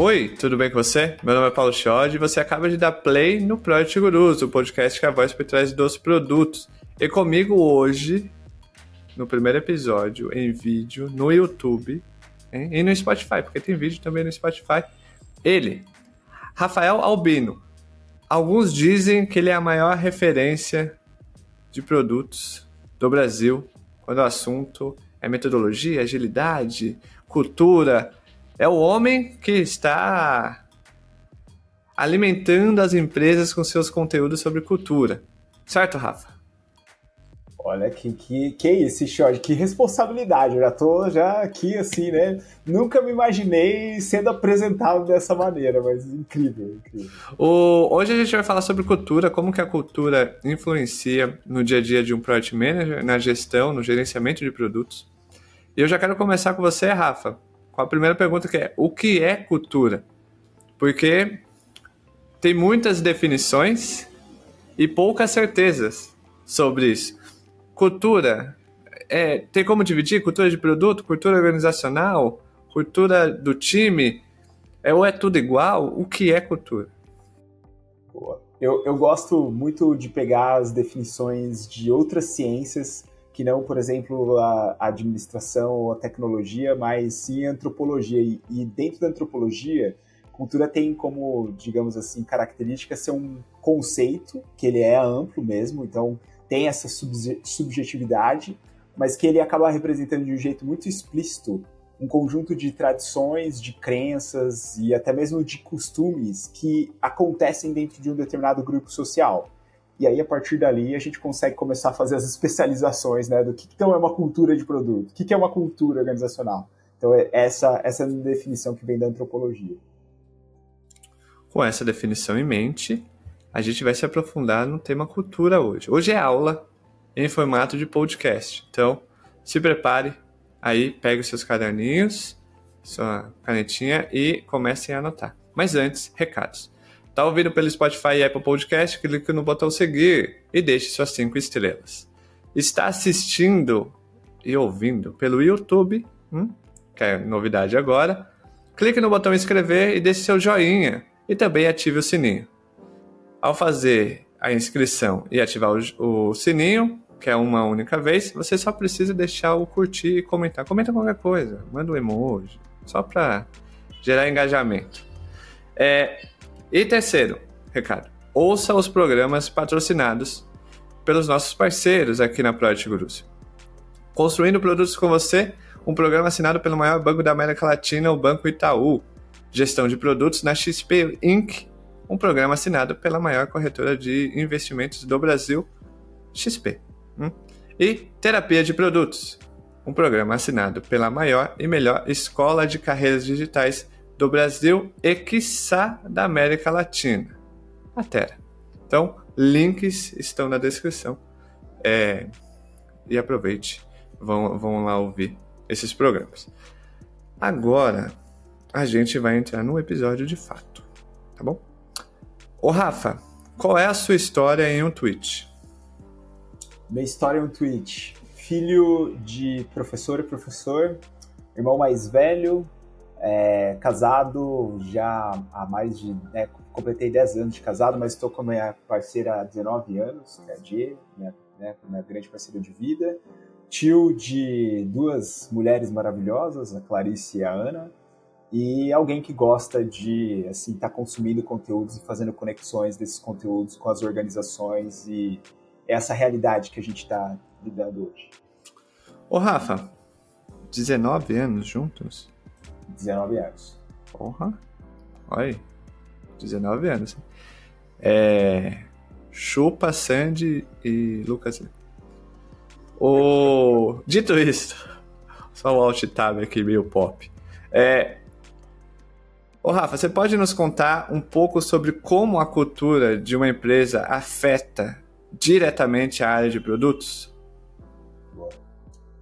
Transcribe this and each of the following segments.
Oi, tudo bem com você? Meu nome é Paulo Chiodi e você acaba de dar play no Project Gurus, o podcast que é a voz por trás dos produtos. E comigo hoje, no primeiro episódio, em vídeo, no YouTube hein? e no Spotify, porque tem vídeo também no Spotify, ele, Rafael Albino. Alguns dizem que ele é a maior referência de produtos do Brasil quando o assunto é metodologia, agilidade, cultura. É o homem que está alimentando as empresas com seus conteúdos sobre cultura. Certo, Rafa? Olha, que, que, que isso, Xode, que responsabilidade. Eu já tô já aqui, assim, né? Nunca me imaginei sendo apresentado dessa maneira, mas incrível, incrível. O, hoje a gente vai falar sobre cultura, como que a cultura influencia no dia a dia de um Product Manager, na gestão, no gerenciamento de produtos. E eu já quero começar com você, Rafa, com a primeira pergunta que é, o que é cultura? Porque tem muitas definições e poucas certezas sobre isso. Cultura, é, tem como dividir cultura de produto, cultura organizacional, cultura do time, é, ou é tudo igual? O que é cultura? Eu, eu gosto muito de pegar as definições de outras ciências que não, por exemplo, a administração ou a tecnologia, mas sim a antropologia. E, e dentro da antropologia, cultura tem como, digamos assim, característica ser um conceito, que ele é amplo mesmo, então tem essa subjetividade, mas que ele acaba representando de um jeito muito explícito um conjunto de tradições, de crenças e até mesmo de costumes que acontecem dentro de um determinado grupo social. E aí, a partir dali, a gente consegue começar a fazer as especializações, né? Do que então é uma cultura de produto, o que é uma cultura organizacional. Então, é essa, essa é a definição que vem da antropologia. Com essa definição em mente, a gente vai se aprofundar no tema cultura hoje. Hoje é aula em formato de podcast. Então, se prepare aí, pegue os seus caderninhos, sua canetinha e comecem a anotar. Mas antes, recados. Tá ouvindo pelo Spotify e Apple Podcast? Clique no botão seguir e deixe suas cinco estrelas. Está assistindo e ouvindo pelo YouTube, hum, que é novidade agora? Clique no botão inscrever e deixe seu joinha e também ative o sininho. Ao fazer a inscrição e ativar o, o sininho, que é uma única vez, você só precisa deixar o curtir e comentar. Comenta qualquer coisa, manda um emoji, só para gerar engajamento. É, e terceiro, recado, ouça os programas patrocinados pelos nossos parceiros aqui na Project Gurus. Construindo produtos com você, um programa assinado pelo maior banco da América Latina, o Banco Itaú. Gestão de produtos na XP Inc., um programa assinado pela maior corretora de investimentos do Brasil, XP. Hum? E Terapia de Produtos, um programa assinado pela maior e melhor escola de carreiras digitais do Brasil e, quiçá, da América Latina, a Terra. Então, links estão na descrição. É, e aproveite, vão, vão lá ouvir esses programas. Agora, a gente vai entrar no episódio de fato, tá bom? Ô Rafa, qual é a sua história em um tweet? Minha história em um tweet. Filho de professor e professor, irmão mais velho, é, casado já há mais de. Né, completei 10 anos de casado, mas estou com a minha parceira há 19 anos, que é a Dê, minha, né, minha grande parceira de vida. Tio de duas mulheres maravilhosas, a Clarice e a Ana. E alguém que gosta de assim estar tá consumindo conteúdos e fazendo conexões desses conteúdos com as organizações e essa realidade que a gente está lidando hoje. Ô Rafa, 19 anos juntos? 19 anos. Porra. Olha aí. 19 anos. É. Chupa, Sandy e Lucas. O... Dito isso, só o alt tab aqui meio pop. É... Ô Rafa, você pode nos contar um pouco sobre como a cultura de uma empresa afeta diretamente a área de produtos?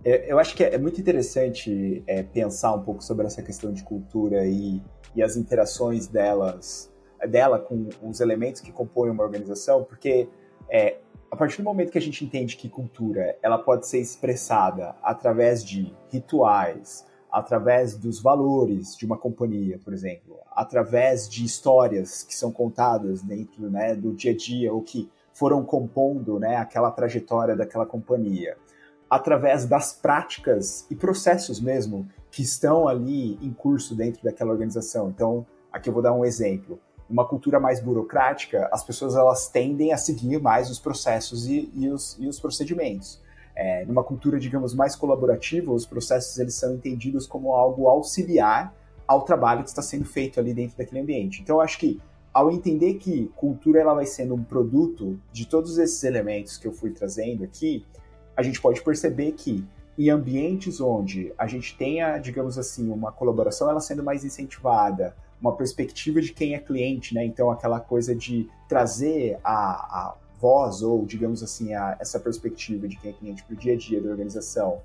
É, eu acho que é, muito interessante é, pensar um pouco sobre essa questão de cultura e, e as interações delas, dela com os elementos que compõem uma organização, porque é, a partir do momento que a gente entende que cultura ela pode ser expressada através de rituais, através dos valores de uma companhia, por exemplo, através de histórias que são contadas dentro né, do dia a dia ou que foram compondo né, aquela trajetória daquela companhia, através das práticas e processos mesmo que estão ali em curso dentro daquela organização. Então, aqui eu vou dar um exemplo. Uma cultura mais burocrática, as pessoas elas tendem a seguir mais os processos e, e, os, e os procedimentos. É, numa cultura, digamos, mais colaborativa, os processos eles são entendidos como algo auxiliar ao trabalho que está sendo feito ali dentro daquele ambiente. Então, eu acho que ao entender que cultura ela vai sendo um produto de todos esses elementos que eu fui trazendo aqui, a gente pode perceber que em ambientes onde a gente tenha, digamos assim, uma colaboração ela sendo mais incentivada, uma perspectiva de quem é cliente, né? Então aquela coisa de trazer a, a voz ou, digamos assim, a, essa perspectiva de quem é cliente para o dia a dia da organização.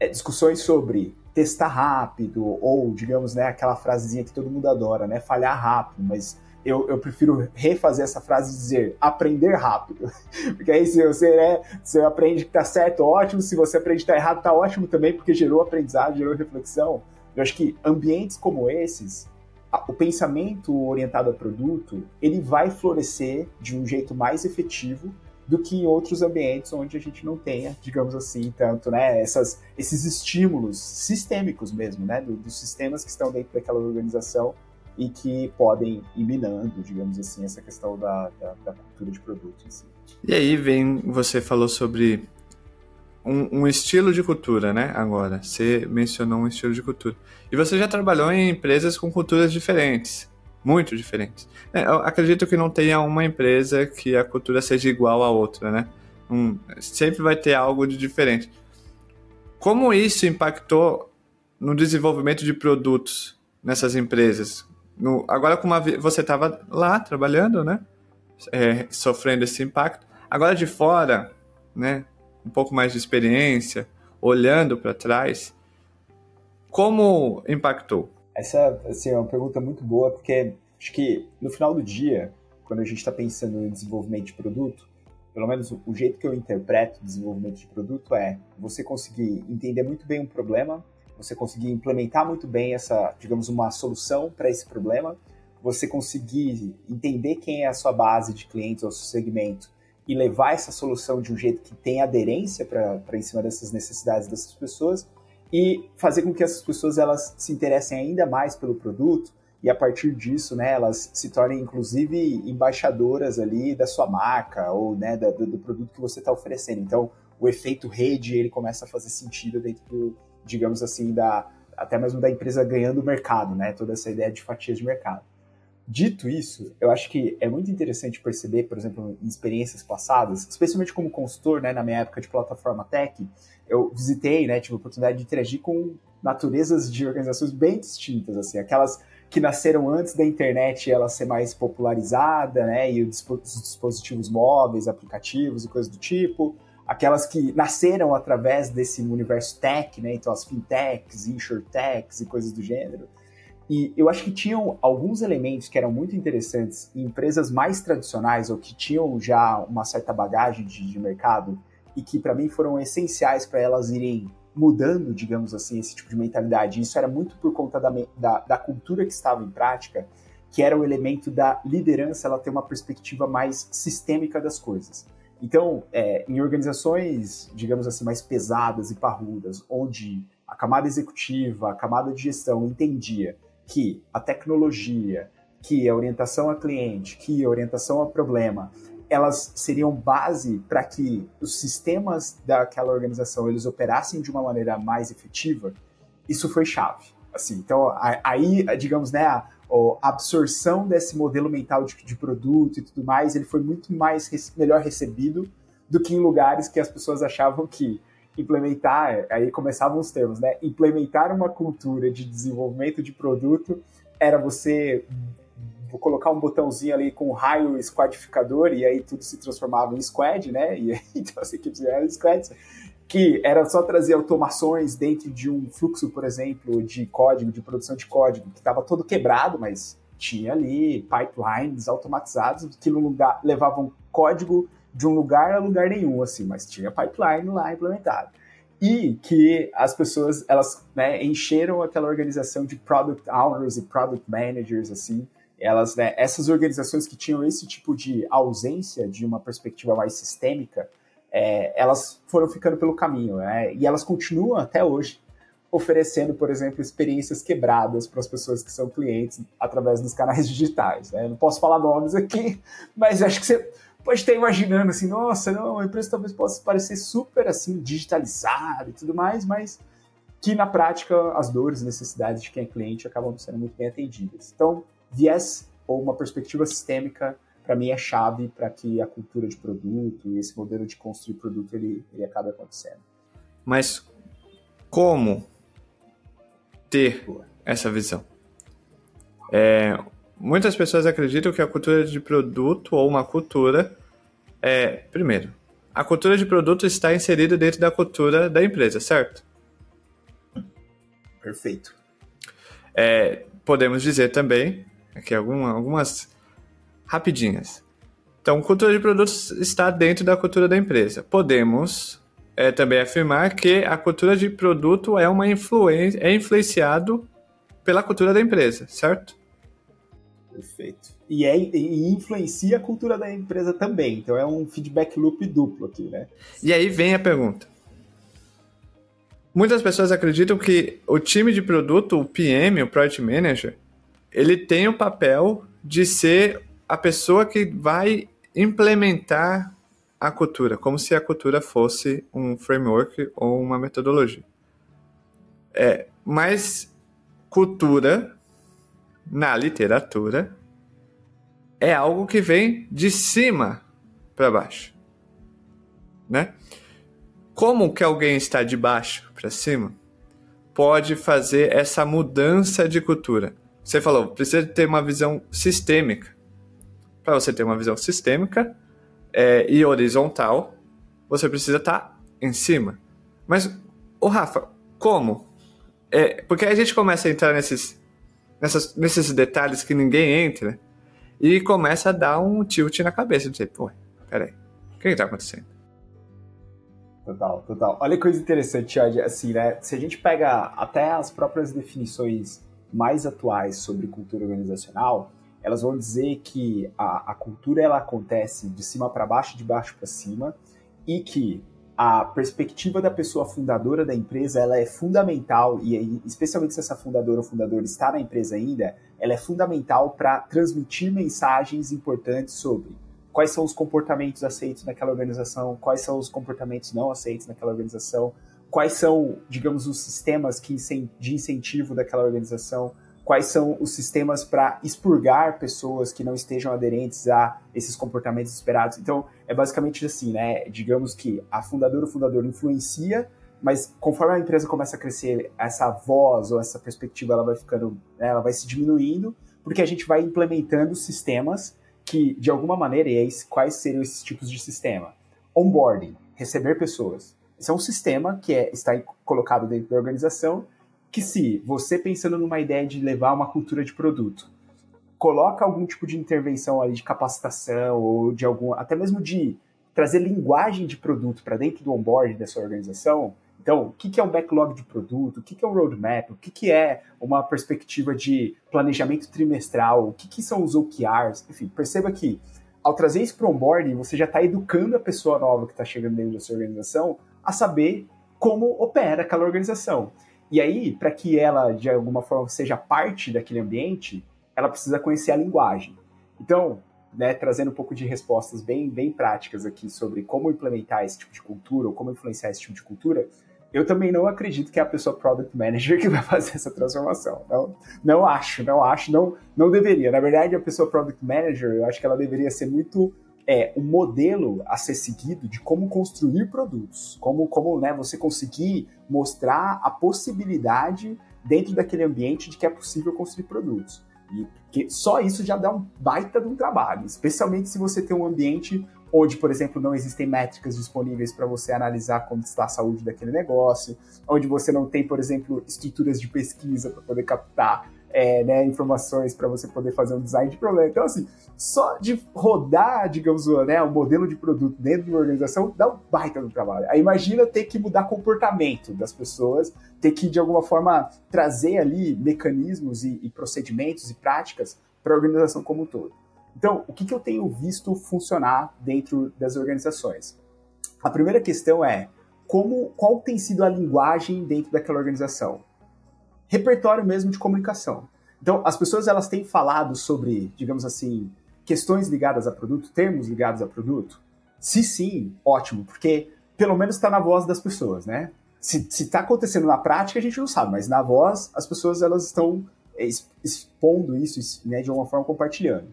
É, discussões sobre testar rápido ou, digamos, né, aquela frasezinha que todo mundo adora, né? Falhar rápido, mas eu, eu prefiro refazer essa frase e dizer aprender rápido. Porque aí se você, né, você aprende que tá certo, ótimo. Se você aprende que tá errado, tá ótimo também, porque gerou aprendizado, gerou reflexão. Eu acho que ambientes como esses, o pensamento orientado a produto, ele vai florescer de um jeito mais efetivo do que em outros ambientes onde a gente não tenha, digamos assim, tanto, né, essas, esses estímulos sistêmicos mesmo, né, do, dos sistemas que estão dentro daquela organização e que podem ir minando, digamos assim, essa questão da, da, da cultura de produto em si. E aí vem, você falou sobre um, um, estilo de cultura, né? Agora, você mencionou um estilo de cultura. E você já trabalhou em empresas com culturas diferentes, muito diferentes. É, acredito que não tenha uma empresa que a cultura seja igual à outra, né? Um, sempre vai ter algo de diferente. Como isso impactou no desenvolvimento de produtos nessas empresas? No, agora, como você estava lá trabalhando, né? É, sofrendo esse impacto. Agora de fora, né? Um pouco mais de experiência, olhando para trás, como impactou? Essa assim, é uma pergunta muito boa, porque acho que no final do dia, quando a gente está pensando em desenvolvimento de produto, pelo menos o jeito que eu interpreto desenvolvimento de produto é você conseguir entender muito bem um problema, você conseguir implementar muito bem essa, digamos, uma solução para esse problema, você conseguir entender quem é a sua base de clientes ou seu segmento e levar essa solução de um jeito que tem aderência para em cima dessas necessidades dessas pessoas e fazer com que essas pessoas elas se interessem ainda mais pelo produto e a partir disso, né, elas se tornem inclusive embaixadoras ali da sua marca ou né, do, do produto que você está oferecendo. Então, o efeito rede ele começa a fazer sentido dentro do, digamos assim, da até mesmo da empresa ganhando o mercado, né? Toda essa ideia de fatias de mercado. Dito isso, eu acho que é muito interessante perceber, por exemplo, em experiências passadas, especialmente como consultor, né, na minha época de plataforma tech, eu visitei, né, tive a oportunidade de interagir com naturezas de organizações bem distintas, assim, aquelas que nasceram antes da internet ela ser mais popularizada, né, e os dispositivos móveis, aplicativos e coisas do tipo, aquelas que nasceram através desse universo tech, né? Então as fintechs, insurtechs e coisas do gênero. E eu acho que tinham alguns elementos que eram muito interessantes em empresas mais tradicionais ou que tinham já uma certa bagagem de, de mercado e que para mim foram essenciais para elas irem mudando, digamos assim, esse tipo de mentalidade. Isso era muito por conta da, da, da cultura que estava em prática, que era o elemento da liderança, ela ter uma perspectiva mais sistêmica das coisas. Então, é, em organizações, digamos assim, mais pesadas e parrudas, onde a camada executiva, a camada de gestão entendia que a tecnologia, que a orientação a cliente, que a orientação a problema, elas seriam base para que os sistemas daquela organização eles operassem de uma maneira mais efetiva, isso foi chave. Assim, então, aí, digamos, né, a absorção desse modelo mental de, de, produto e tudo mais, ele foi muito mais melhor recebido do que em lugares que as pessoas achavam que implementar, aí começavam os termos, né? Implementar uma cultura de desenvolvimento de produto era você colocar um botãozinho ali com um raio squadificador e aí tudo se transformava em squad, né? E então as equipes eram squads que era só trazer automações dentro de um fluxo, por exemplo, de código, de produção de código, que estava todo quebrado, mas tinha ali pipelines automatizados que no lugar levavam código de um lugar a lugar nenhum, assim, mas tinha pipeline lá implementado. e que as pessoas elas né, encheram aquela organização de product owners e product managers assim elas né, essas organizações que tinham esse tipo de ausência de uma perspectiva mais sistêmica é, elas foram ficando pelo caminho né, e elas continuam até hoje oferecendo por exemplo experiências quebradas para as pessoas que são clientes através dos canais digitais né? não posso falar nomes aqui mas acho que você pode estar imaginando assim, nossa, não, a empresa talvez possa parecer super assim, digitalizada e tudo mais, mas que na prática as dores e necessidades de quem é cliente acabam sendo muito bem atendidas. Então, viés ou uma perspectiva sistêmica, para mim, é chave para que a cultura de produto e esse modelo de construir produto ele, ele acabe acontecendo. Mas como ter essa visão? É, muitas pessoas acreditam que a cultura de produto ou uma cultura é, primeiro, a cultura de produto está inserida dentro da cultura da empresa, certo? Perfeito. É, podemos dizer também, aqui alguma, algumas rapidinhas. Então, cultura de produtos está dentro da cultura da empresa. Podemos é, também afirmar que a cultura de produto é uma influência, é influenciado pela cultura da empresa, certo? Perfeito. E, é, e influencia a cultura da empresa também. Então é um feedback loop duplo aqui, né? E aí vem a pergunta. Muitas pessoas acreditam que o time de produto, o PM, o Project Manager, ele tem o papel de ser a pessoa que vai implementar a cultura, como se a cultura fosse um framework ou uma metodologia. É, mas cultura na literatura é algo que vem de cima para baixo, né? Como que alguém está de baixo para cima pode fazer essa mudança de cultura? Você falou, precisa ter uma visão sistêmica. Para você ter uma visão sistêmica é, e horizontal, você precisa estar tá em cima. Mas, o Rafa, como? É, porque a gente começa a entrar nesses nessas, nesses detalhes que ninguém entra e começa a dar um tilt na cabeça. Dizer, pô, peraí, o que está acontecendo? Total, total. Olha que coisa interessante, assim, né? Se a gente pega até as próprias definições mais atuais sobre cultura organizacional, elas vão dizer que a, a cultura ela acontece de cima para baixo, de baixo para cima, e que a perspectiva da pessoa fundadora da empresa ela é fundamental e especialmente se essa fundadora ou fundador está na empresa ainda, ela é fundamental para transmitir mensagens importantes sobre quais são os comportamentos aceitos naquela organização, quais são os comportamentos não aceitos naquela organização, quais são, digamos, os sistemas que, de incentivo daquela organização, quais são os sistemas para expurgar pessoas que não estejam aderentes a esses comportamentos esperados. Então, é basicamente assim, né? Digamos que a fundadora ou fundador influencia, mas conforme a empresa começa a crescer, essa voz ou essa perspectiva ela vai ficando, né, ela vai se diminuindo, porque a gente vai implementando sistemas que, de alguma maneira, e aí, quais seriam esses tipos de sistema? Onboarding, receber pessoas. Esse é um sistema que é, está colocado dentro da organização que se você pensando numa ideia de levar uma cultura de produto, coloca algum tipo de intervenção ali de capacitação ou de algum, até mesmo de trazer linguagem de produto para dentro do onboard dessa organização. Então, o que é um backlog de produto? O que é um roadmap? O que é uma perspectiva de planejamento trimestral? O que são os OKRs? Enfim, perceba que ao trazer isso para o onboarding, você já está educando a pessoa nova que está chegando dentro da sua organização a saber como opera aquela organização. E aí, para que ela, de alguma forma, seja parte daquele ambiente, ela precisa conhecer a linguagem. Então, né, trazendo um pouco de respostas bem, bem práticas aqui sobre como implementar esse tipo de cultura ou como influenciar esse tipo de cultura, eu também não acredito que é a pessoa product manager que vai fazer essa transformação. Não, não acho, não acho, não, não deveria. Na verdade, a pessoa product manager, eu acho que ela deveria ser muito é um modelo a ser seguido de como construir produtos, como, como né, você conseguir mostrar a possibilidade dentro daquele ambiente de que é possível construir produtos. E que só isso já dá um baita de um trabalho, especialmente se você tem um ambiente onde, por exemplo, não existem métricas disponíveis para você analisar como está a saúde daquele negócio, onde você não tem, por exemplo, estruturas de pesquisa para poder captar é, né, informações para você poder fazer um design de problema. Então, assim, só de rodar, digamos, né, o modelo de produto dentro de uma organização dá um baita no trabalho. Aí imagina ter que mudar comportamento das pessoas, ter que, de alguma forma, trazer ali mecanismos e, e procedimentos e práticas para a organização como um todo. Então, o que, que eu tenho visto funcionar dentro das organizações? A primeira questão é como, qual tem sido a linguagem dentro daquela organização? Repertório mesmo de comunicação. Então, as pessoas elas têm falado sobre, digamos assim, questões ligadas a produto, termos ligados a produto? Se sim, ótimo, porque pelo menos está na voz das pessoas, né? Se está acontecendo na prática, a gente não sabe, mas na voz, as pessoas elas estão expondo isso né, de uma forma compartilhando.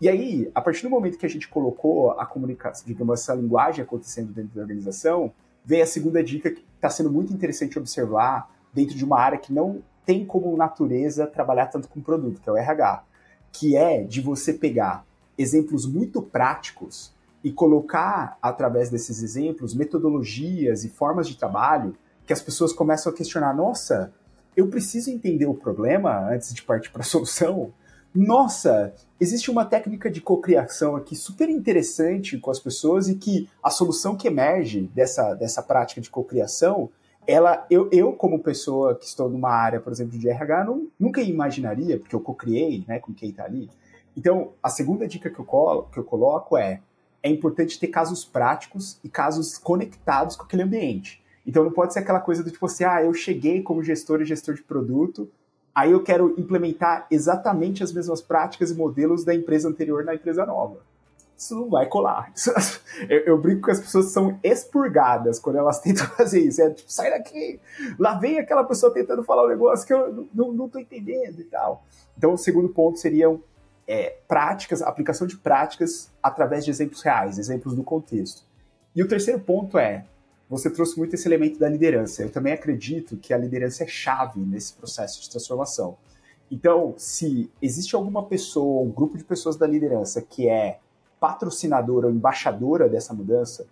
E aí, a partir do momento que a gente colocou a comunicação, digamos, essa linguagem acontecendo dentro da organização, vem a segunda dica que está sendo muito interessante observar dentro de uma área que não tem como natureza trabalhar tanto com produto, que é o RH, que é de você pegar exemplos muito práticos e colocar, através desses exemplos, metodologias e formas de trabalho que as pessoas começam a questionar: nossa, eu preciso entender o problema antes de partir para a solução? nossa, existe uma técnica de cocriação aqui super interessante com as pessoas e que a solução que emerge dessa, dessa prática de cocriação, ela, eu, eu, como pessoa que estou numa área, por exemplo, de RH, não, nunca imaginaria, porque eu cocriei né, com quem está ali. Então, a segunda dica que eu, colo, que eu coloco é é importante ter casos práticos e casos conectados com aquele ambiente. Então não pode ser aquela coisa do tipo assim, ah, eu cheguei como gestor e gestor de produto, Aí eu quero implementar exatamente as mesmas práticas e modelos da empresa anterior na empresa nova. Isso não vai colar. eu, eu, brinco que as pessoas são expurgadas quando elas tentam fazer isso. É tipo, sai daqui! Lá vem aquela pessoa tentando falar um negócio que eu não estou entendendo e tal. Então, o segundo ponto seriam é, práticas, aplicação de práticas através de exemplos reais, exemplos do contexto. E o terceiro ponto é você trouxe muito esse elemento da liderança. Eu também acredito que a liderança é chave nesse processo de transformação. Então, se existe alguma pessoa, um grupo de pessoas da liderança que é patrocinadora ou embaixadora dessa mudança,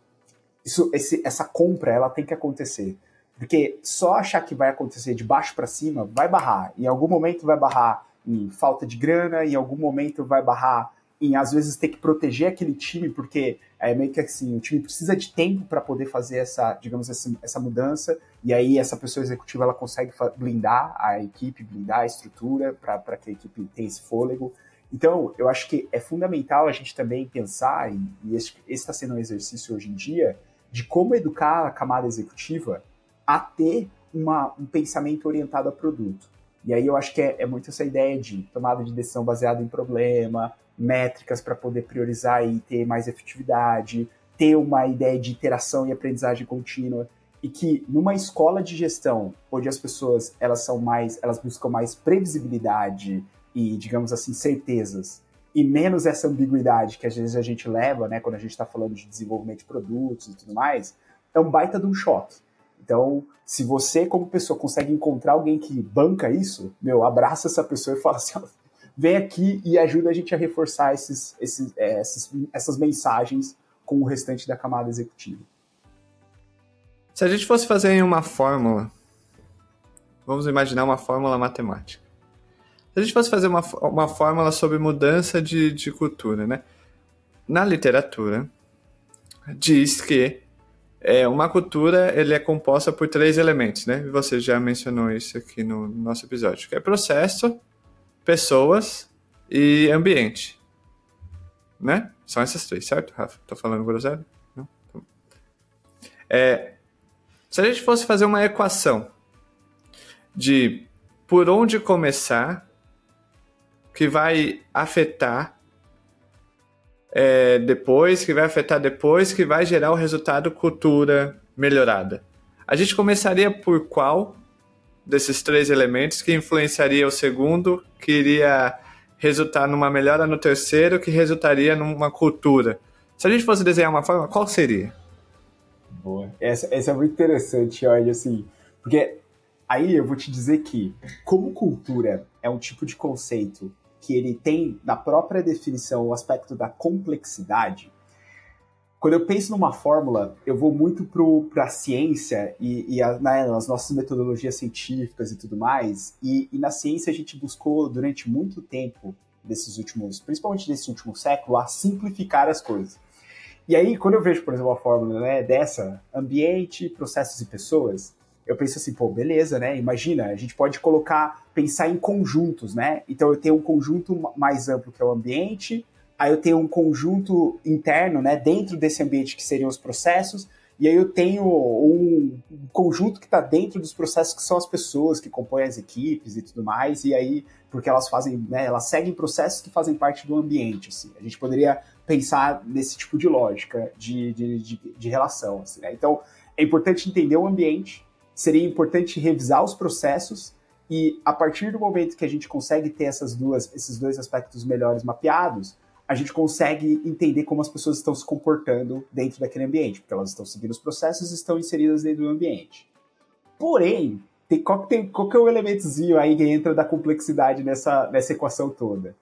isso, esse, essa compra ela tem que acontecer. Porque só achar que vai acontecer de baixo para cima vai barrar. Em algum momento vai barrar em falta de grana, em algum momento vai barrar em às vezes ter que proteger aquele time, porque é meio que assim, o time precisa de tempo para poder fazer essa, digamos assim, essa mudança, e aí essa pessoa executiva ela consegue blindar a equipe, blindar a estrutura para que a equipe tenha esse fôlego. Então, eu acho que é fundamental a gente também pensar, e, esse está sendo um exercício hoje em dia, de como educar a camada executiva a ter uma, um pensamento orientado a produto. E aí eu acho que é, é muito essa ideia de tomada de decisão baseada em problema, métricas para poder priorizar e ter mais efetividade, ter uma ideia de interação e aprendizagem contínua e que numa escola de gestão onde as pessoas elas são mais elas buscam mais previsibilidade e digamos assim certezas e menos essa ambiguidade que às vezes a gente leva né quando a gente está falando de desenvolvimento de produtos e tudo mais é um baita de um choque então se você como pessoa consegue encontrar alguém que banca isso meu abraça essa pessoa e fala assim vem aqui e ajuda a gente a reforçar esses, esses, é, esses, essas mensagens com o restante da camada executiva. Se a gente fosse fazer uma fórmula, vamos imaginar uma fórmula matemática. Se a gente fosse fazer uma, uma fórmula sobre mudança de, de cultura, né? Na literatura, diz que é, uma cultura ele é composta por três elementos, né? Você já mencionou isso aqui no nosso episódio, que é processo, pessoas e ambiente. Né? São essas três, certo, Rafa? Tô falando groselha? Não? É, se a gente fosse fazer uma equação de por onde começar que vai afetar é, depois, que vai afetar depois, que vai gerar o resultado cultura melhorada. A gente começaria por qual desses três elementos que influenciaria o segundo, que iria resultar numa melhora no terceiro, que resultaria numa cultura. Se a gente fosse desenhar uma forma, qual seria? Boa. Essa, essa é muito interessante, olha, assim, porque aí eu vou te dizer que, como cultura é um tipo de conceito que ele tem, na própria definição, o aspecto da complexidade, quando eu penso numa fórmula, eu vou muito para a ciência e, e a, né, as nossas metodologias científicas e tudo mais. E, e, na ciência a gente buscou durante muito tempo, desses últimos, principalmente desse último século, a simplificar as coisas. E aí, quando eu vejo, por exemplo, uma fórmula né, dessa, ambiente, processos e pessoas, eu penso assim, pô, beleza, né? Imagina, a gente pode colocar, pensar em conjuntos, né? Então eu tenho um conjunto mais amplo que é o ambiente, aí eu tenho um conjunto interno, né, dentro desse ambiente que seriam os processos, e aí eu tenho um conjunto que está dentro dos processos que são as pessoas que compõem as equipes e tudo mais, e aí, porque elas fazem, né, elas seguem processos que fazem parte do ambiente, assim. A gente poderia pensar nesse tipo de lógica de, de, de, de relação, assim, né? Então, é importante entender o ambiente, seria importante revisar os processos, e a partir do momento que a gente consegue ter essas duas, esses dois aspectos melhores mapeados, a gente consegue entender como as pessoas estão se comportando dentro daquele ambiente, porque elas estão seguindo os processos e estão inseridas dentro do ambiente. Porém, tem, qual, tem, qual que é o elementozinho aí que entra da complexidade nessa, nessa equação toda?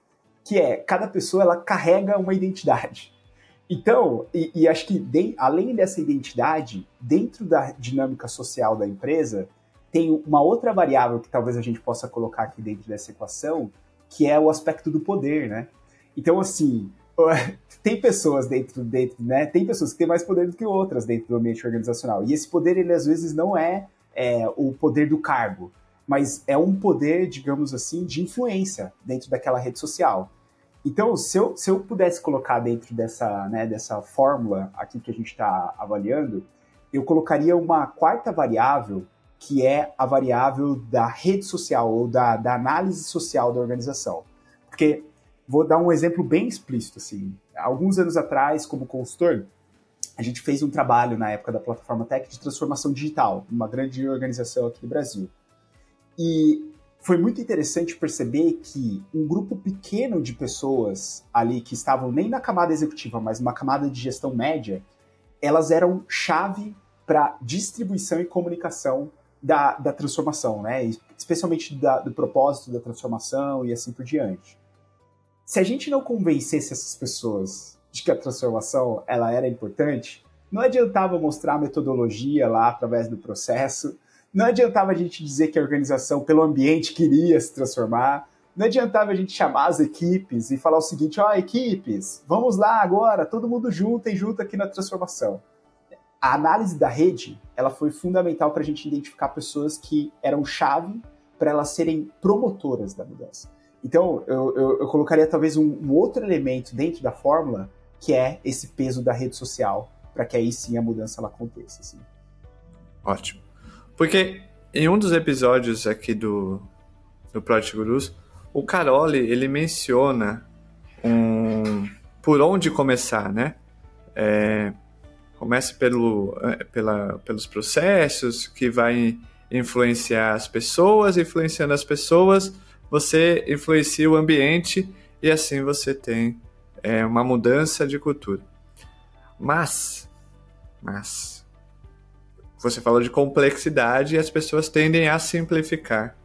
Que é, cada pessoa ela carrega uma identidade. Então, e, e acho que de, além dessa identidade, dentro da dinâmica social da empresa, tem uma outra variável que talvez a gente possa colocar aqui dentro dessa equação, que é o aspecto do poder, né? Então, assim, tem pessoas dentro, dentro, né? Tem pessoas que têm mais poder do que outras dentro do ambiente organizacional. E esse poder, ele às vezes não é, é o poder do cargo, mas é um poder, digamos assim, de influência dentro daquela rede social. Então, se eu, se eu pudesse colocar dentro dessa, né, dessa fórmula aqui que a gente está avaliando, eu colocaria uma quarta variável, que é a variável da rede social ou da, da análise social da organização. Porque Vou dar um exemplo bem explícito, assim. Alguns anos atrás, como consultor, a gente fez um trabalho na época da plataforma Tech de transformação digital, uma grande organização aqui do Brasil. E foi muito interessante perceber que um grupo pequeno de pessoas ali que estavam nem na camada executiva, mas numa camada de gestão média, elas eram chave para distribuição e comunicação da, da transformação, né? Especialmente da, do propósito da transformação e assim por diante se a gente não convencesse essas pessoas de que a transformação ela era importante, não adiantava mostrar a metodologia lá através do processo, não adiantava a gente dizer que a organização, pelo ambiente, queria se transformar, não adiantava a gente chamar as equipes e falar o seguinte: ó, oh, equipes, vamos lá agora, todo mundo junto e junto aqui na transformação. A análise da rede ela foi fundamental para a gente identificar pessoas que eram chave para elas serem promotoras da mudança. Então, eu, eu, eu colocaria talvez um, um, outro elemento dentro da fórmula, que é esse peso da rede social, para que aí sim a mudança ela aconteça. Assim. Ótimo. Porque em um dos episódios aqui do, do Project Gurus, o Caroli, ele menciona um, por onde começar, né? É, pelo, é, pela, pelos processos, que vai influenciar as pessoas, influenciando as pessoas, você influencia o ambiente e assim você tem é, uma mudança de cultura. Mas, mas, você falou de complexidade e as pessoas tendem a simplificar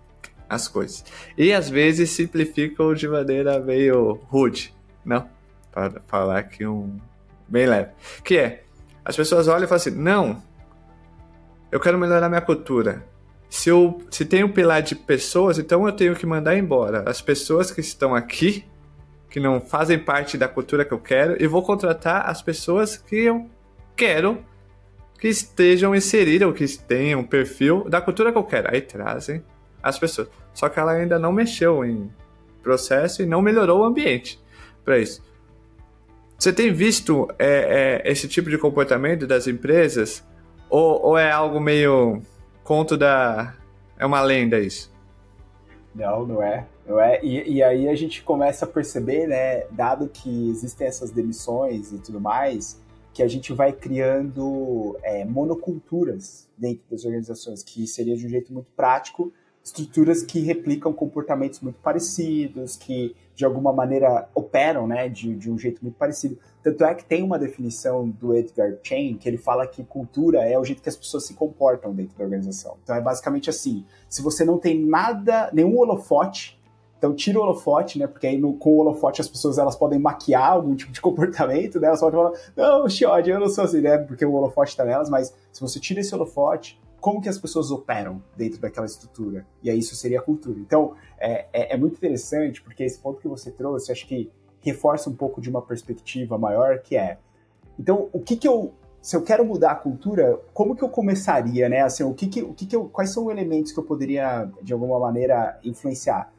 as coisas. E às vezes simplificam de maneira meio rude, não? Para falar aqui um bem leve. Que é, as pessoas olham e falam assim, não, eu quero melhorar minha cultura se, eu, se tem um pilar de pessoas, então eu tenho que mandar embora as pessoas que estão aqui, que não fazem parte da cultura que eu quero, e vou contratar as pessoas que eu quero que estejam inseridas, ou que tenham um perfil da cultura que eu quero. Aí trazem as pessoas. Só que ela ainda não mexeu em processo e não melhorou o ambiente para isso. Você tem visto é, é, esse tipo de comportamento das empresas? Ou, ou é algo meio conto da. É uma lenda isso. Não, não é. Não é. E, e, aí a gente começa a perceber, né, dado que existem essas demissões e tudo mais, que a gente vai criando é, monoculturas dentro das organizações, que seria de um jeito muito prático, estruturas que replicam comportamentos muito parecidos, que de alguma maneira operam né, de, de um jeito muito parecido. Tanto é que tem uma definição do Edgar Chain que ele fala que cultura é o jeito que as pessoas se comportam dentro da organização. Então é basicamente assim: se você não tem nada, nenhum holofote, Então tira o holofote, né? Porque aí no, com o holofote as pessoas elas podem maquiar algum tipo de comportamento, né? Elas podem falar, não, Xiod, eu não sou assim, né? Porque o holofote está nelas, mas se você tira esse holofote, como que as pessoas operam dentro daquela estrutura? E aí isso seria a cultura. Então é, é, é muito interessante, porque esse ponto que você trouxe, acho que reforça um pouco de uma perspectiva maior, que é, então, o que que eu se eu quero mudar a cultura, como que eu começaria, né? Assim, o que que, o que, que eu, quais são os elementos que eu poderia, de alguma maneira, influenciar?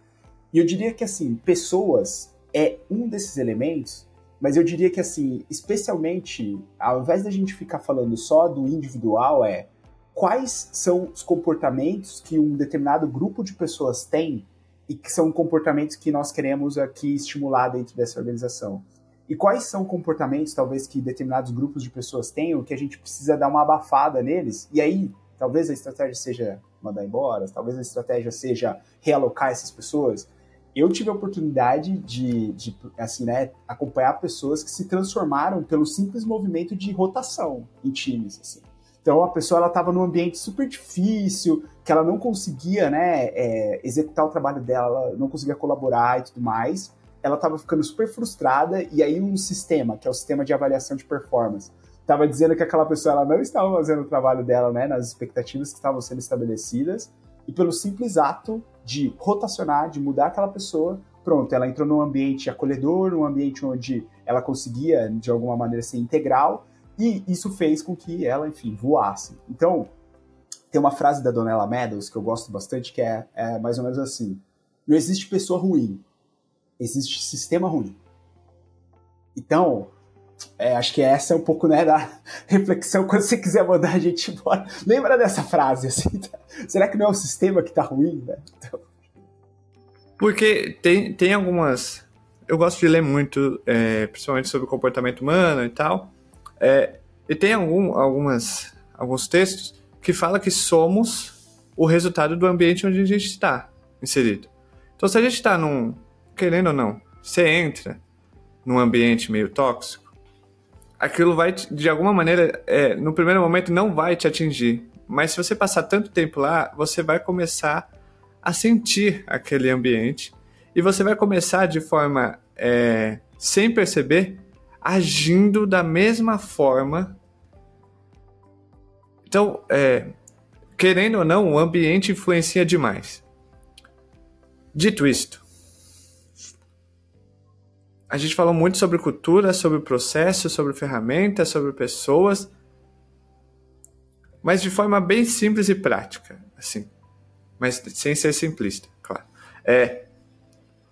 E eu diria que, assim, pessoas é um desses elementos, mas eu diria que, assim, especialmente, ao invés da gente ficar falando só do individual, é quais são os comportamentos que um determinado grupo de pessoas tem e que são comportamentos que nós queremos aqui estimular dentro dessa organização. E quais são comportamentos, talvez, que determinados grupos de pessoas tenham que a gente precisa dar uma abafada neles? E aí, talvez a estratégia seja mandar embora, talvez a estratégia seja realocar essas pessoas. Eu tive a oportunidade de, de assim, né, acompanhar pessoas que se transformaram pelo simples movimento de rotação em times, assim. Então a pessoa ela estava num ambiente super difícil, que ela não conseguia, né, é, executar o trabalho dela, não conseguia colaborar e tudo mais ela estava ficando super frustrada e aí um sistema, que é o sistema de avaliação de performance, estava dizendo que aquela pessoa ela não estava fazendo o trabalho dela, né, nas expectativas que estavam sendo estabelecidas, e pelo simples ato de rotacionar, de mudar aquela pessoa, pronto, ela entrou num ambiente acolhedor, num ambiente onde ela conseguia, de alguma maneira, ser integral, e isso fez com que ela, enfim, voasse. Então, tem uma frase da Donella Meadows que eu gosto bastante, que é, é mais ou menos assim: não existe pessoa ruim, existe sistema ruim. Então, é, acho que essa é um pouco né, da reflexão quando você quiser mandar a gente embora. Lembra dessa frase, assim, tá? será que não é o sistema que está ruim? Né? Então... Porque tem, tem algumas... Eu gosto de ler muito, é, principalmente sobre comportamento humano e tal, é, e tem algum, algumas, alguns textos que falam que somos o resultado do ambiente onde a gente está inserido. Então, se a gente está num, querendo ou não, você entra num ambiente meio tóxico, aquilo vai, de alguma maneira, é, no primeiro momento não vai te atingir. Mas se você passar tanto tempo lá, você vai começar a sentir aquele ambiente e você vai começar de forma é, sem perceber, agindo da mesma forma. Então, é, querendo ou não, o ambiente influencia demais. Dito isto, a gente falou muito sobre cultura, sobre processo, sobre ferramentas, sobre pessoas, mas de forma bem simples e prática, assim, mas sem ser simplista, claro. É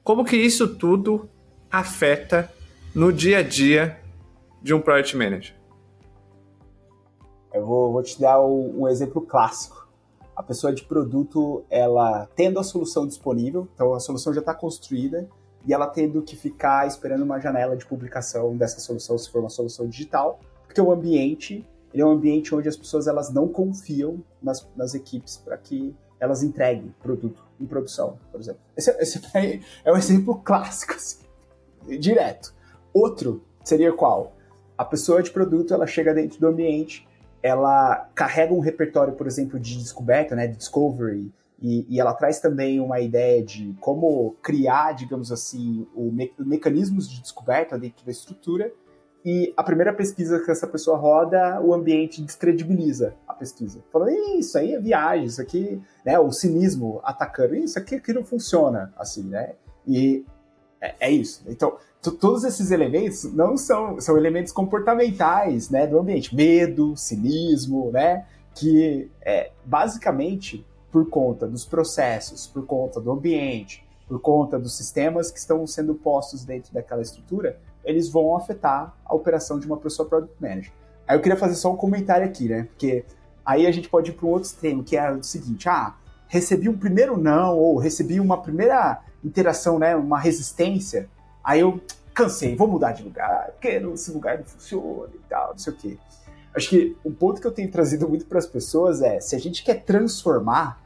como que isso tudo afeta no dia a dia de um project manager? Eu vou, vou te dar um, um exemplo clássico. A pessoa de produto, ela tendo a solução disponível, então a solução já está construída, e ela tendo que ficar esperando uma janela de publicação dessa solução, se for uma solução digital, porque o ambiente ele é um ambiente onde as pessoas elas não confiam nas, nas equipes para que elas entreguem produto em produção, por exemplo. Esse, esse é um exemplo clássico, assim, direto. Outro seria qual? A pessoa de produto ela chega dentro do ambiente, ela carrega um repertório, por exemplo, de descoberta, né, de discovery, e, e, ela traz também uma ideia de como criar, digamos assim, o me mecanismos de descoberta dentro da estrutura. E a primeira pesquisa que essa pessoa roda, o ambiente descredibiliza a pesquisa. Falando, isso aí é viagem, isso aqui, né, o cinismo atacando, isso aqui, aqui não funciona assim, né? E é, é isso. Então, todos esses elementos não são, são elementos comportamentais, né, do ambiente. Medo, cinismo, né, que é, basicamente por conta dos processos, por conta do ambiente, por conta dos sistemas que estão sendo postos dentro daquela estrutura, eles vão afetar a operação de uma pessoa product manager. Aí eu queria fazer só um comentário aqui, né? Porque aí a gente pode ir para um outro extremo, que é o seguinte: ah, recebi um primeiro não, ou recebi uma primeira interação, né? Uma resistência. Aí eu cansei, vou mudar de lugar, porque esse lugar não funciona e tal, não sei o quê. Acho que um ponto que eu tenho trazido muito para as pessoas é: se a gente quer transformar,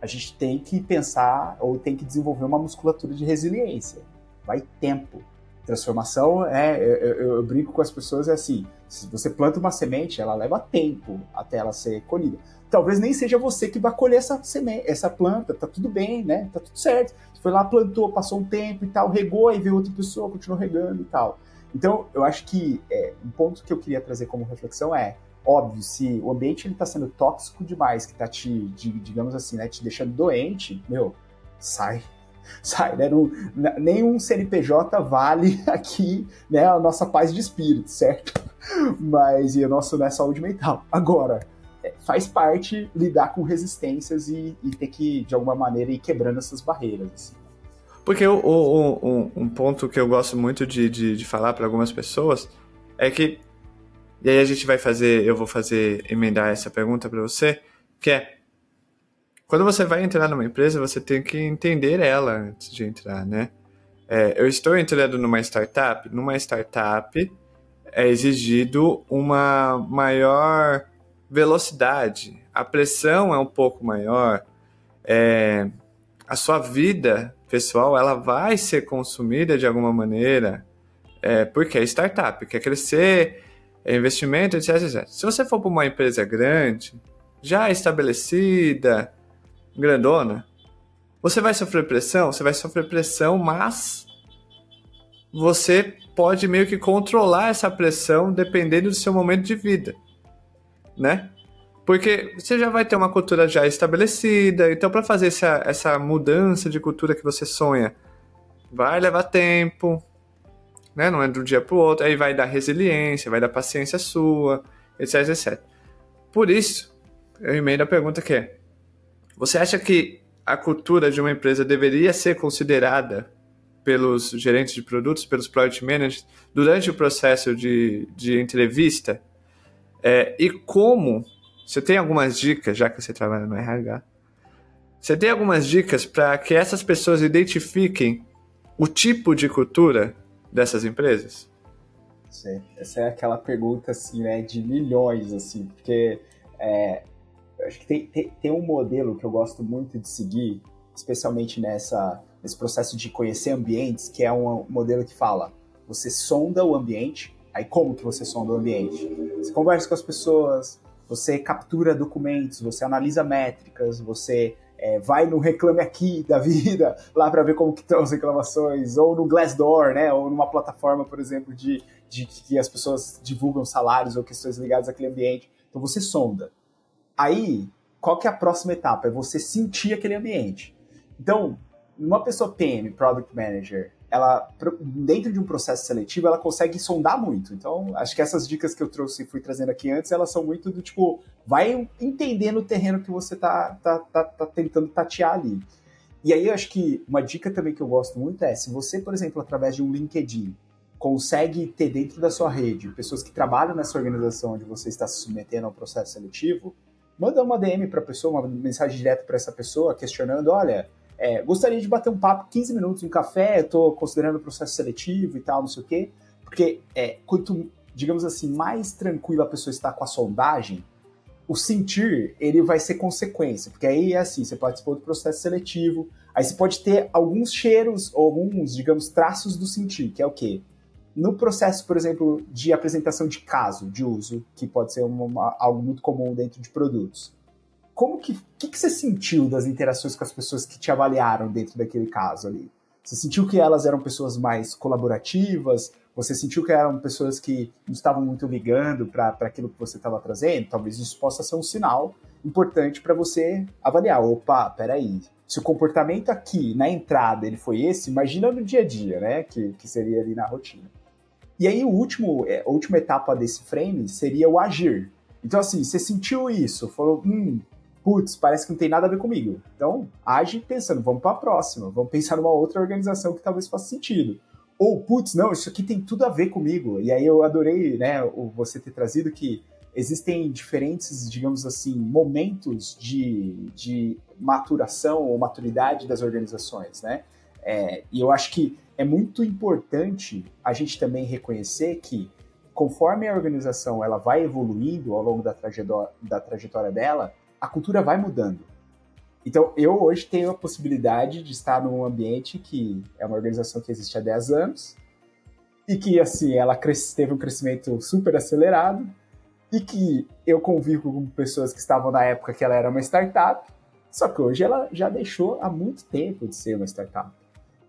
a gente tem que pensar ou tem que desenvolver uma musculatura de resiliência. Vai tempo. Transformação é, eu, eu, eu, brinco com as pessoas, é assim, se você planta uma semente, ela leva tempo até ela ser colhida. Talvez nem seja você que vai colher essa semente, essa planta, tá tudo bem, né? Tá tudo certo. Você foi lá, plantou, passou um tempo e tal, regou, aí veio outra pessoa, continuou regando e tal. Então, eu acho que é, um ponto que eu queria trazer como reflexão é, óbvio, se o ambiente está sendo tóxico demais, que está te, digamos assim, né, te deixando doente, meu, sai, sai, né? Não, nenhum CNPJ vale aqui, né, a nossa paz de espírito, certo? Mas, e a nossa né, saúde mental. Agora, é, faz parte lidar com resistências e, e, ter que, de alguma maneira, ir quebrando essas barreiras, assim. Porque o, o, o, um ponto que eu gosto muito de, de, de falar para algumas pessoas é que, e aí a gente vai fazer, eu vou fazer, emendar essa pergunta para você, que é, quando você vai entrar numa empresa, você tem que entender ela antes de entrar, né? É, eu estou entrando numa startup. Numa startup é exigido uma maior velocidade. A pressão é um pouco maior. É, a sua vida pessoal ela vai ser consumida de alguma maneira. É, porque é startup, quer crescer, investimento, etc, etc. Se você for para uma empresa grande, já estabelecida, grandona, você vai sofrer pressão? Você vai sofrer pressão, mas você pode meio que controlar essa pressão dependendo do seu momento de vida, né? Porque você já vai ter uma cultura já estabelecida, então para fazer essa, essa mudança de cultura que você sonha, vai levar tempo, né? Não é do dia para o outro, aí vai dar resiliência, vai dar paciência sua, etc, etc. Por isso, eu emendo a pergunta que é, você acha que a cultura de uma empresa deveria ser considerada pelos gerentes de produtos, pelos product managers, durante o processo de, de entrevista? É, e como, você tem algumas dicas, já que você trabalha no RH, você tem algumas dicas para que essas pessoas identifiquem o tipo de cultura dessas empresas? Sim, essa é aquela pergunta assim, né, de milhões, assim, porque é, eu acho que tem, tem, tem, um modelo que eu gosto muito de seguir, especialmente nessa, nesse processo de conhecer ambientes, que é um modelo que fala: você sonda o ambiente, aí como que você sonda o ambiente? Você conversa com as pessoas, você captura documentos, você analisa métricas, você é, vai no Reclame Aqui da vida, lá para ver como que estão as reclamações, ou no Glassdoor, né, ou numa plataforma, por exemplo, de, de que as pessoas divulgam salários ou questões ligadas àquele ambiente. Então você sonda. Aí, qual que é a próxima etapa? É você sentir aquele ambiente. Então, uma pessoa PM, Product Manager, ela, dentro de um processo seletivo, ela consegue sondar muito. Então, acho que essas dicas que eu trouxe e fui trazendo aqui antes, elas são muito do tipo, vai entendendo o terreno que você tá, tá, tá, tá tentando tatear ali. E aí, eu acho que uma dica também que eu gosto muito é, se você, por exemplo, através de um LinkedIn, consegue ter dentro da sua rede pessoas que trabalham nessa organização onde você está se submetendo ao processo seletivo, manda uma DM para a pessoa, uma mensagem direta para essa pessoa, questionando: olha, é, gostaria de bater um papo 15 minutos, um café, estou considerando o processo seletivo e tal, não sei o quê. Porque é, quanto, digamos assim, mais tranquila a pessoa está com a sondagem, o sentir, ele vai ser consequência. Porque aí é assim, você participou do processo seletivo, aí você pode ter alguns cheiros, ou alguns, digamos, traços do sentir, que é o quê? No processo, por exemplo, de apresentação de caso de uso, que pode ser uma, algo muito comum dentro de produtos, como que, que, que você sentiu das interações com as pessoas que te avaliaram dentro daquele caso ali? Você sentiu que elas eram pessoas mais colaborativas? Você sentiu que eram pessoas que não estavam muito ligando para aquilo que você estava trazendo? Talvez isso possa ser um sinal importante para você avaliar. Opa, peraí. Se o comportamento aqui na entrada ele foi esse, imagina no dia a dia, né? Que, que seria ali na rotina. E aí, o último, é, a última etapa desse frame seria o agir. Então, assim, você sentiu isso, falou, hum, putz, parece que não tem nada a ver comigo. Então, age pensando, vamos para a próxima, vamos pensar numa outra organização que talvez faça sentido. Ou, putz, não, isso aqui tem tudo a ver comigo. E aí eu adorei, né, você ter trazido que existem diferentes, digamos assim, momentos de, de maturação ou maturidade das organizações, né? É, e eu acho que é muito importante a gente também reconhecer que conforme a organização ela vai evoluindo ao longo da trajetória, da trajetória dela, a cultura vai mudando. Então, eu hoje tenho a possibilidade de estar num ambiente que é uma organização que existe há 10 anos, e que, assim, ela teve um crescimento super acelerado e que eu convivo com pessoas que estavam na época que ela era uma startup, só que hoje ela já deixou há muito tempo de ser uma startup.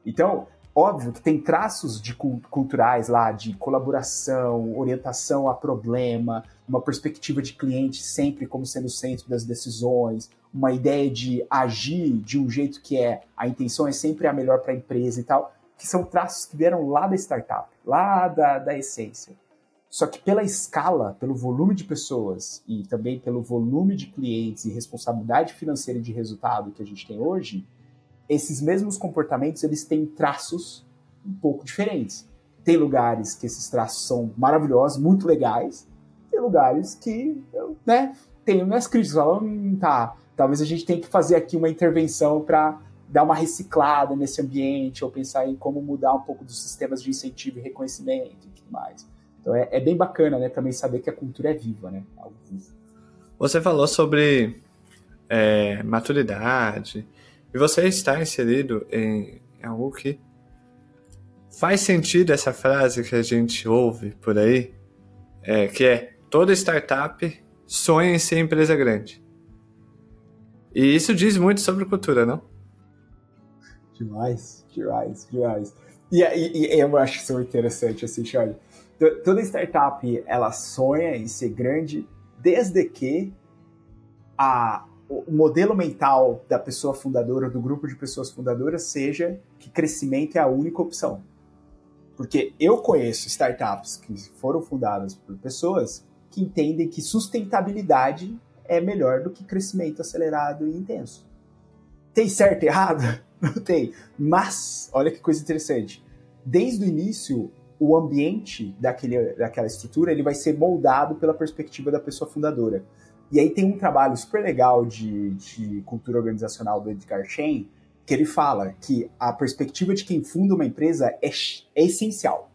Então, óbvio que tem traços de culturais lá de colaboração, orientação a problema, uma perspectiva de cliente sempre como sendo o centro das decisões, uma ideia de agir de um jeito que é a intenção é sempre a melhor para a empresa e tal que são traços que vieram lá da startup, lá da, da essência. Só que pela escala, pelo volume de pessoas e também pelo volume de clientes e responsabilidade financeira de resultado que a gente tem hoje, esses mesmos comportamentos eles têm traços um pouco diferentes. Tem lugares que esses traços são maravilhosos, muito legais, tem lugares que, né, tem minhas críticas, falam, hum, tá, talvez a gente tenha que fazer aqui uma intervenção para dar uma reciclada nesse ambiente, ou pensar em como mudar um pouco dos sistemas de incentivo e reconhecimento e tudo mais. Então é, é bem bacana, né, também saber que a cultura é viva, né? Algo vivo. Você falou sobre é, maturidade, e você está inserido em algo que faz sentido essa frase que a gente ouve por aí, é, que é toda startup sonha em ser empresa grande. E isso diz muito sobre cultura, não? Demais, demais, demais. E, e, e eu acho isso interessante, assim, Charlie. Toda startup, ela sonha em ser grande desde que a, o modelo mental da pessoa fundadora, do grupo de pessoas fundadoras, seja que crescimento é a única opção. Porque eu conheço startups que foram fundadas por pessoas que entendem que sustentabilidade é melhor do que crescimento acelerado e intenso. Tem certo e errado? Não tem. Mas, olha que coisa interessante. Desde o início, o ambiente daquele, daquela estrutura ele vai ser moldado pela perspectiva da pessoa fundadora. E aí tem um trabalho super legal de, de cultura organizacional do Edgar Schein, que ele fala que a perspectiva de quem funda uma empresa é, é essencial.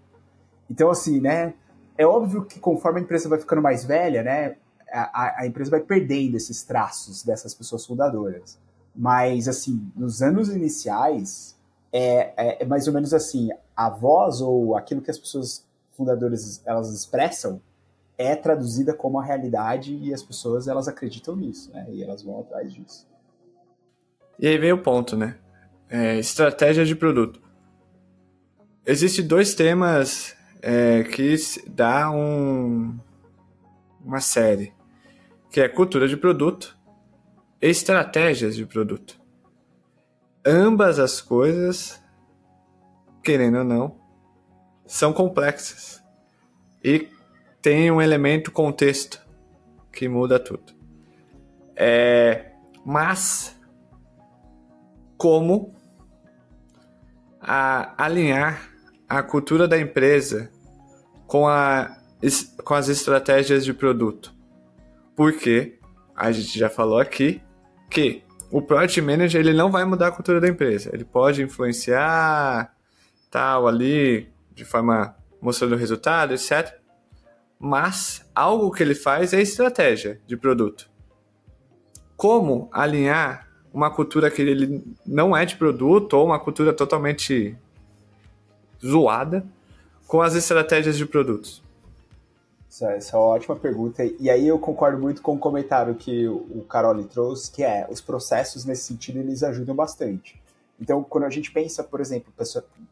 Então, assim, né, é óbvio que conforme a empresa vai ficando mais velha, né, a, a empresa vai perdendo esses traços dessas pessoas fundadoras. Mas, assim, nos anos iniciais, é, é, é, mais ou menos assim, a voz ou aquilo que as pessoas fundadoras elas expressam é traduzida como a realidade e as pessoas elas acreditam nisso, né? E elas vão atrás disso. E aí vem o ponto, né? É, estratégia de produto. Existem dois temas é, que dá um, uma série, que é cultura de produto estratégias de produto. Ambas as coisas, querendo ou não, são complexas e tem um elemento contexto que muda tudo. É, mas como a, alinhar a cultura da empresa com, a, com as estratégias de produto? Porque a gente já falou aqui que o Project Manager ele não vai mudar a cultura da empresa. Ele pode influenciar tal ali de forma mostrando o resultado, etc. Mas algo que ele faz é estratégia de produto. Como alinhar uma cultura que ele não é de produto ou uma cultura totalmente zoada com as estratégias de produtos? Essa, essa é uma ótima pergunta. E aí eu concordo muito com o comentário que o Caroli trouxe, que é os processos nesse sentido eles ajudam bastante. Então, quando a gente pensa, por exemplo,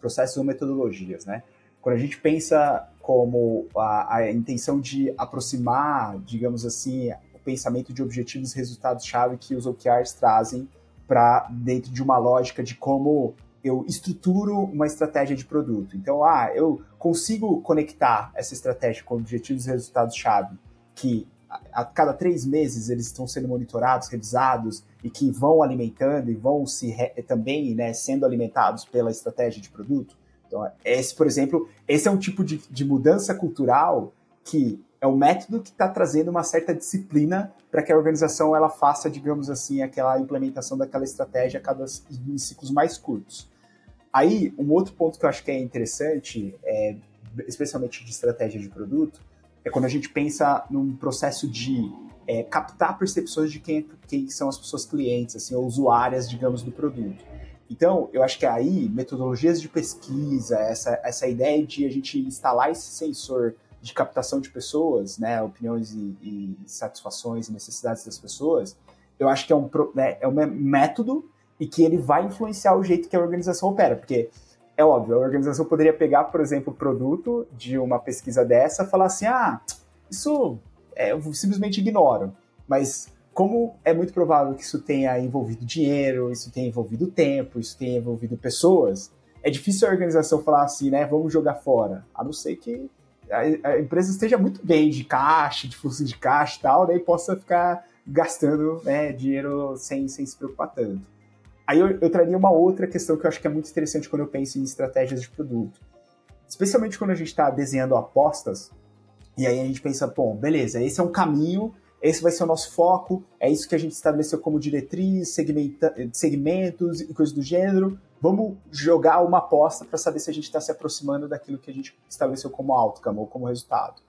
processos ou metodologias, né? Quando a gente pensa como a, a intenção de aproximar, digamos assim, o pensamento de objetivos e resultados-chave que os OKRs trazem para dentro de uma lógica de como eu estruturo uma estratégia de produto. Então, ah, eu consigo conectar essa estratégia com objetivos e resultados-chave que a, a, cada três meses eles estão sendo monitorados, revisados e que vão alimentando e vão se re, também né, sendo alimentados pela estratégia de produto. Então, esse, por exemplo, esse é um tipo de, de mudança cultural que é um método que está trazendo uma certa disciplina para que a organização ela faça, digamos assim, aquela implementação daquela estratégia a cada em ciclos mais curtos. Aí, um outro ponto que eu acho que é interessante, é, especialmente de estratégia de produto, é quando a gente pensa num processo de é, captar percepções de quem, quem são as pessoas clientes, assim, ou usuárias, digamos, do produto. Então, eu acho que aí, metodologias de pesquisa, essa, essa ideia de a gente instalar esse sensor de captação de pessoas, né, opiniões e, e satisfações e necessidades das pessoas, eu acho que é um, né, é um método e que ele vai influenciar o jeito que a organização opera, porque é óbvio, a organização poderia pegar, por exemplo, o produto de uma pesquisa dessa falar assim, ah, isso é, eu simplesmente ignoro, mas como é muito provável que isso tenha envolvido dinheiro, isso tenha envolvido tempo, isso tenha envolvido pessoas, é difícil a organização falar assim, né, vamos jogar fora, a não ser que a, empresa esteja muito bem de caixa, de fluxo de caixa e tal, e possa ficar gastando né, dinheiro sem, sem se preocupar tanto. Aí eu, eu traria uma outra questão que eu acho que é muito interessante quando eu penso em estratégias de produto. Especialmente quando a gente está desenhando apostas, e aí a gente pensa, bom, beleza, esse é um caminho esse vai ser o nosso foco, é isso que a gente estabeleceu como diretriz, segmenta, segmentos e coisas do gênero. Vamos jogar uma aposta para saber se a gente está se aproximando daquilo que a gente estabeleceu como outcome ou como resultado.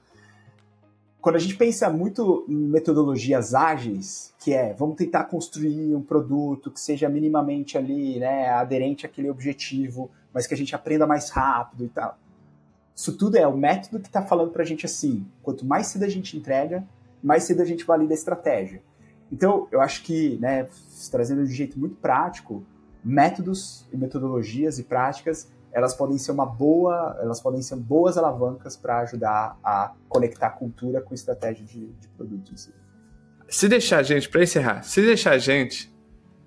Quando a gente pensa muito em metodologias ágeis, que é vamos tentar construir um produto que seja minimamente ali, né, aderente àquele objetivo, mas que a gente aprenda mais rápido e tal. Isso tudo é o método que está falando para a gente assim: quanto mais cedo a gente entrega, mais cedo a gente valida a estratégia. Então, eu acho que, né, trazendo de um jeito muito prático, métodos e metodologias e práticas, elas podem ser uma boa, elas podem ser boas alavancas para ajudar a conectar cultura com estratégia de, de produtos. Se deixar a gente, para encerrar, se deixar a gente,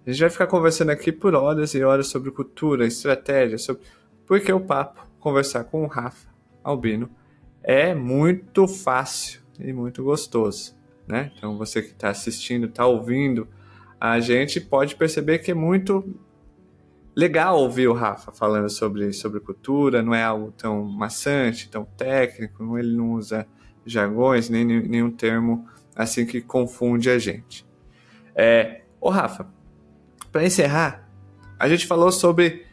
a gente vai ficar conversando aqui por horas e horas sobre cultura, estratégia, sobre porque o papo, conversar com o Rafa Albino, é muito fácil e muito gostoso, né? Então você que está assistindo, está ouvindo, a gente pode perceber que é muito legal ouvir o Rafa falando sobre, sobre cultura, não é algo tão maçante, tão técnico, ele não usa jargões, nem nenhum termo assim que confunde a gente. É, ô Rafa, para encerrar, a gente falou sobre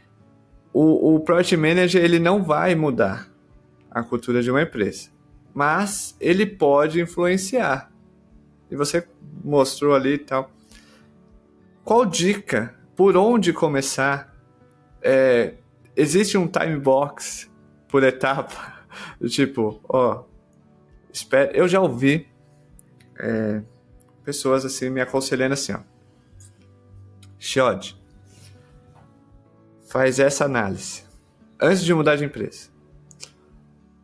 o, o Project Manager, ele não vai mudar a cultura de uma empresa mas ele pode influenciar. E você mostrou ali e tal. Qual dica? Por onde começar? É, existe um time box por etapa? Tipo, ó, espera. Eu já ouvi é, pessoas assim me aconselhando assim, ó. Shiod, faz essa análise antes de mudar de empresa.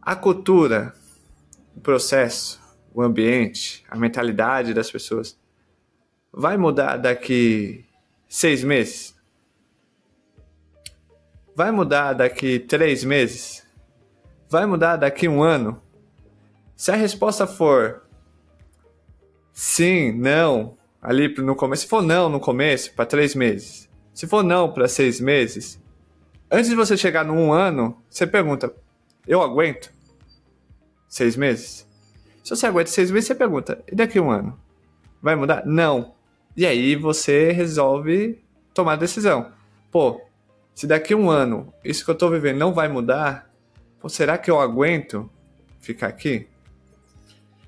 A cultura o processo, o ambiente, a mentalidade das pessoas vai mudar daqui seis meses? Vai mudar daqui três meses? Vai mudar daqui um ano? Se a resposta for sim, não, ali no começo, se for não no começo, para três meses, se for não para seis meses, antes de você chegar no um ano, você pergunta: eu aguento? Seis meses? Se você aguenta seis meses, você pergunta, e daqui a um ano? Vai mudar? Não. E aí você resolve tomar a decisão. Pô, se daqui a um ano isso que eu tô vivendo não vai mudar, pô, será que eu aguento ficar aqui?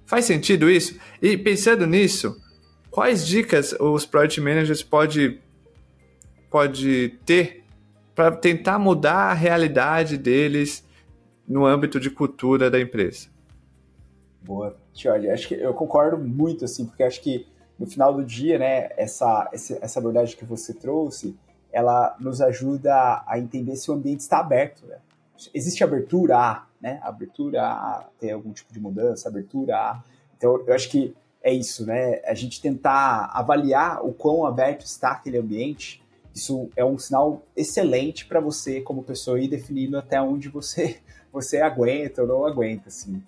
Faz sentido isso? E pensando nisso, quais dicas os project managers pode, pode ter para tentar mudar a realidade deles no âmbito de cultura da empresa? Boa. Olha, acho que eu concordo muito, assim, porque acho que no final do dia, né, essa, essa abordagem que você trouxe, ela nos ajuda a entender se o ambiente está aberto, né? Existe abertura a, né? Abertura a ter algum tipo de mudança, abertura a. Então, eu acho que é isso, né? A gente tentar avaliar o quão aberto está aquele ambiente, isso é um sinal excelente para você, como pessoa, ir definindo até onde você, você aguenta ou não aguenta, assim.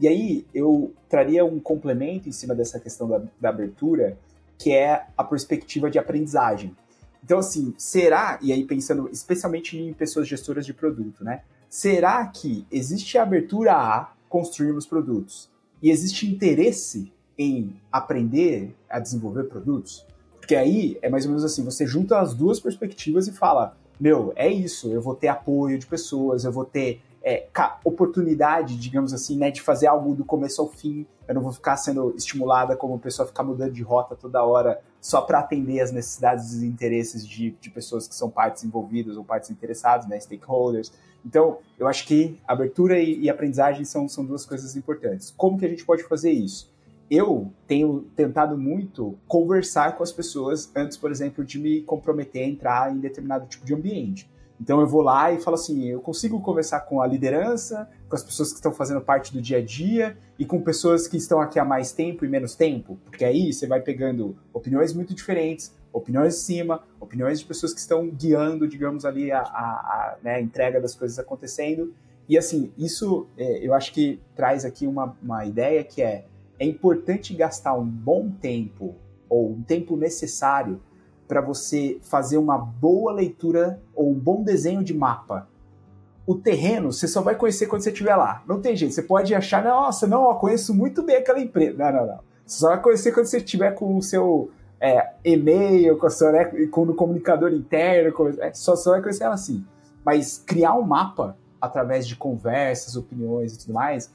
E aí eu traria um complemento em cima dessa questão da, da abertura, que é a perspectiva de aprendizagem. Então, assim, será, e aí pensando especialmente em pessoas gestoras de produto, né? Será que existe abertura a construirmos produtos? E existe interesse em aprender a desenvolver produtos? Porque aí é mais ou menos assim, você junta as duas perspectivas e fala, meu, é isso, eu vou ter apoio de pessoas, eu vou ter é, oportunidade, digamos assim, né, de fazer algo do começo ao fim. Eu não vou ficar sendo estimulada como pessoa ficar mudando de rota toda hora só para atender as necessidades e interesses de, de pessoas que são partes envolvidas ou partes interessadas, né, stakeholders. Então, eu acho que abertura e, e aprendizagem são, são duas coisas importantes. Como que a gente pode fazer isso? Eu tenho tentado muito conversar com as pessoas antes, por exemplo, de me comprometer a entrar em determinado tipo de ambiente. Então eu vou lá e falo assim, eu consigo conversar com a liderança, com as pessoas que estão fazendo parte do dia a dia e com pessoas que estão aqui há mais tempo e menos tempo, porque aí você vai pegando opiniões muito diferentes, opiniões de cima, opiniões de pessoas que estão guiando, digamos ali, a, a, a, né, entrega das coisas acontecendo. E assim, isso é, eu acho que traz aqui uma, uma ideia que é, é importante gastar um bom tempo ou um tempo necessário para você fazer uma boa leitura ou um bom desenho de mapa. O terreno você só vai conhecer quando você estiver lá. Não tem jeito. Você pode achar, nossa, não, eu conheço muito bem aquela empresa. Não, não, não. Você só vai conhecer quando você estiver com o seu é, e-mail, com, seu, né, com o comunicador interno, com, é, só, só vai conhecer ela assim. Mas criar um mapa através de conversas, opiniões e tudo mais,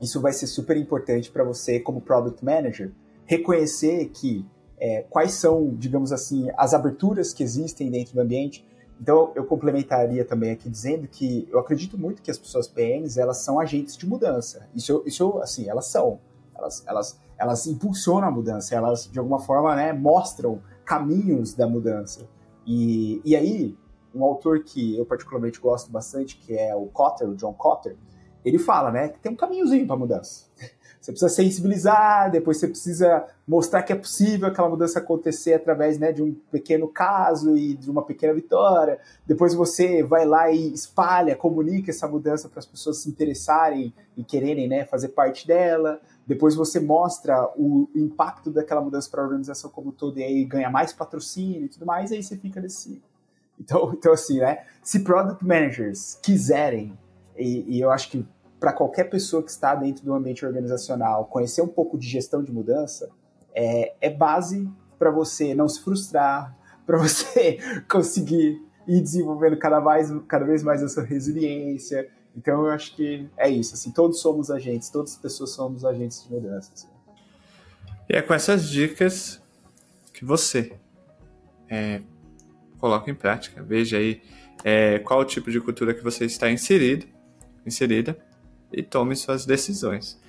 isso vai ser super importante para você, como Product Manager, reconhecer que é, quais são, digamos assim, as aberturas que existem dentro do ambiente. Então, eu complementaria também aqui dizendo que eu acredito muito que as pessoas PMs, elas são agentes de mudança. Isso, isso assim, elas são. Elas, elas, elas impulsionam a mudança, elas, de alguma forma, né, mostram caminhos da mudança. E, e aí, um autor que eu particularmente gosto bastante, que é o Cotter, o John Cotter, ele fala, né, que tem um caminhozinho para mudança. Você precisa sensibilizar, depois você precisa mostrar que é possível aquela mudança acontecer através né, de um pequeno caso e de uma pequena vitória. Depois você vai lá e espalha, comunica essa mudança para as pessoas se interessarem e quererem né, fazer parte dela. Depois você mostra o impacto daquela mudança para a organização como um todo e aí ganha mais patrocínio e tudo mais, e aí você fica nesse Então, então assim, né? Se product managers quiserem, e, e eu acho que para qualquer pessoa que está dentro do ambiente organizacional, conhecer um pouco de gestão de mudança é, é base para você não se frustrar, para você conseguir ir desenvolvendo cada, mais, cada vez mais essa resiliência. Então eu acho que é isso, assim, todos somos agentes, todas as pessoas somos agentes de mudança. Assim. E é com essas dicas que você é, coloca em prática. Veja aí é, qual o tipo de cultura que você está inserido, inserida e tome suas decisões.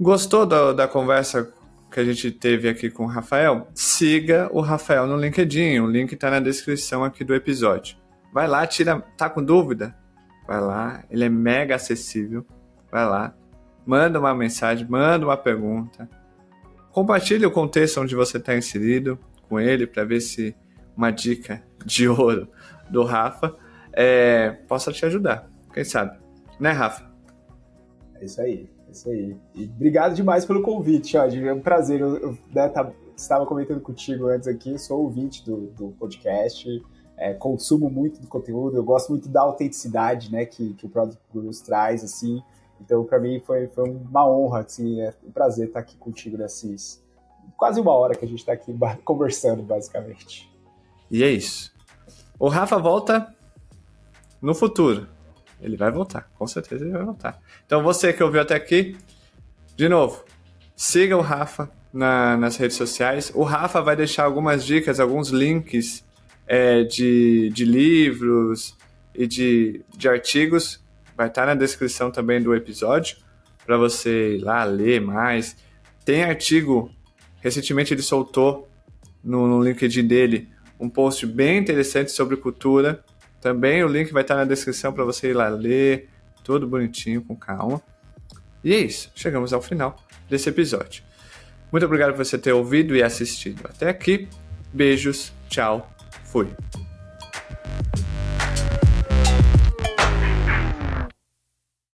Gostou da, da conversa que a gente teve aqui com o Rafael? Siga o Rafael no LinkedIn, o link está na descrição aqui do episódio. Vai lá, tira, tá com dúvida? Vai lá, ele é mega acessível. Vai lá, manda uma mensagem, manda uma pergunta. Compartilhe o contexto onde você está inserido com ele para ver se uma dica de ouro do Rafa é, possa te ajudar. Quem sabe? Né, Rafa? É isso aí, é isso aí. E obrigado demais pelo convite, Jorge. É um prazer. Eu, eu né, tá, estava comentando contigo antes aqui, sou ouvinte do, do podcast, é, consumo muito do conteúdo, eu gosto muito da autenticidade né, que, que o Product Gurus traz, assim. Então, para mim, foi, foi uma honra, assim, é um prazer estar aqui contigo nesses quase uma hora que a gente está aqui conversando, basicamente. E é isso. O Rafa volta no futuro. Ele vai voltar, com certeza ele vai voltar. Então você que ouviu até aqui, de novo, siga o Rafa na, nas redes sociais. O Rafa vai deixar algumas dicas, alguns links é, de, de livros e de, de artigos. Vai estar na descrição também do episódio para você ir lá ler mais. Tem artigo, recentemente ele soltou no, no LinkedIn dele um post bem interessante sobre cultura também o link vai estar na descrição para você ir lá ler, tudo bonitinho, com calma. E é isso, chegamos ao final desse episódio. Muito obrigado por você ter ouvido e assistido até aqui. Beijos, tchau, fui.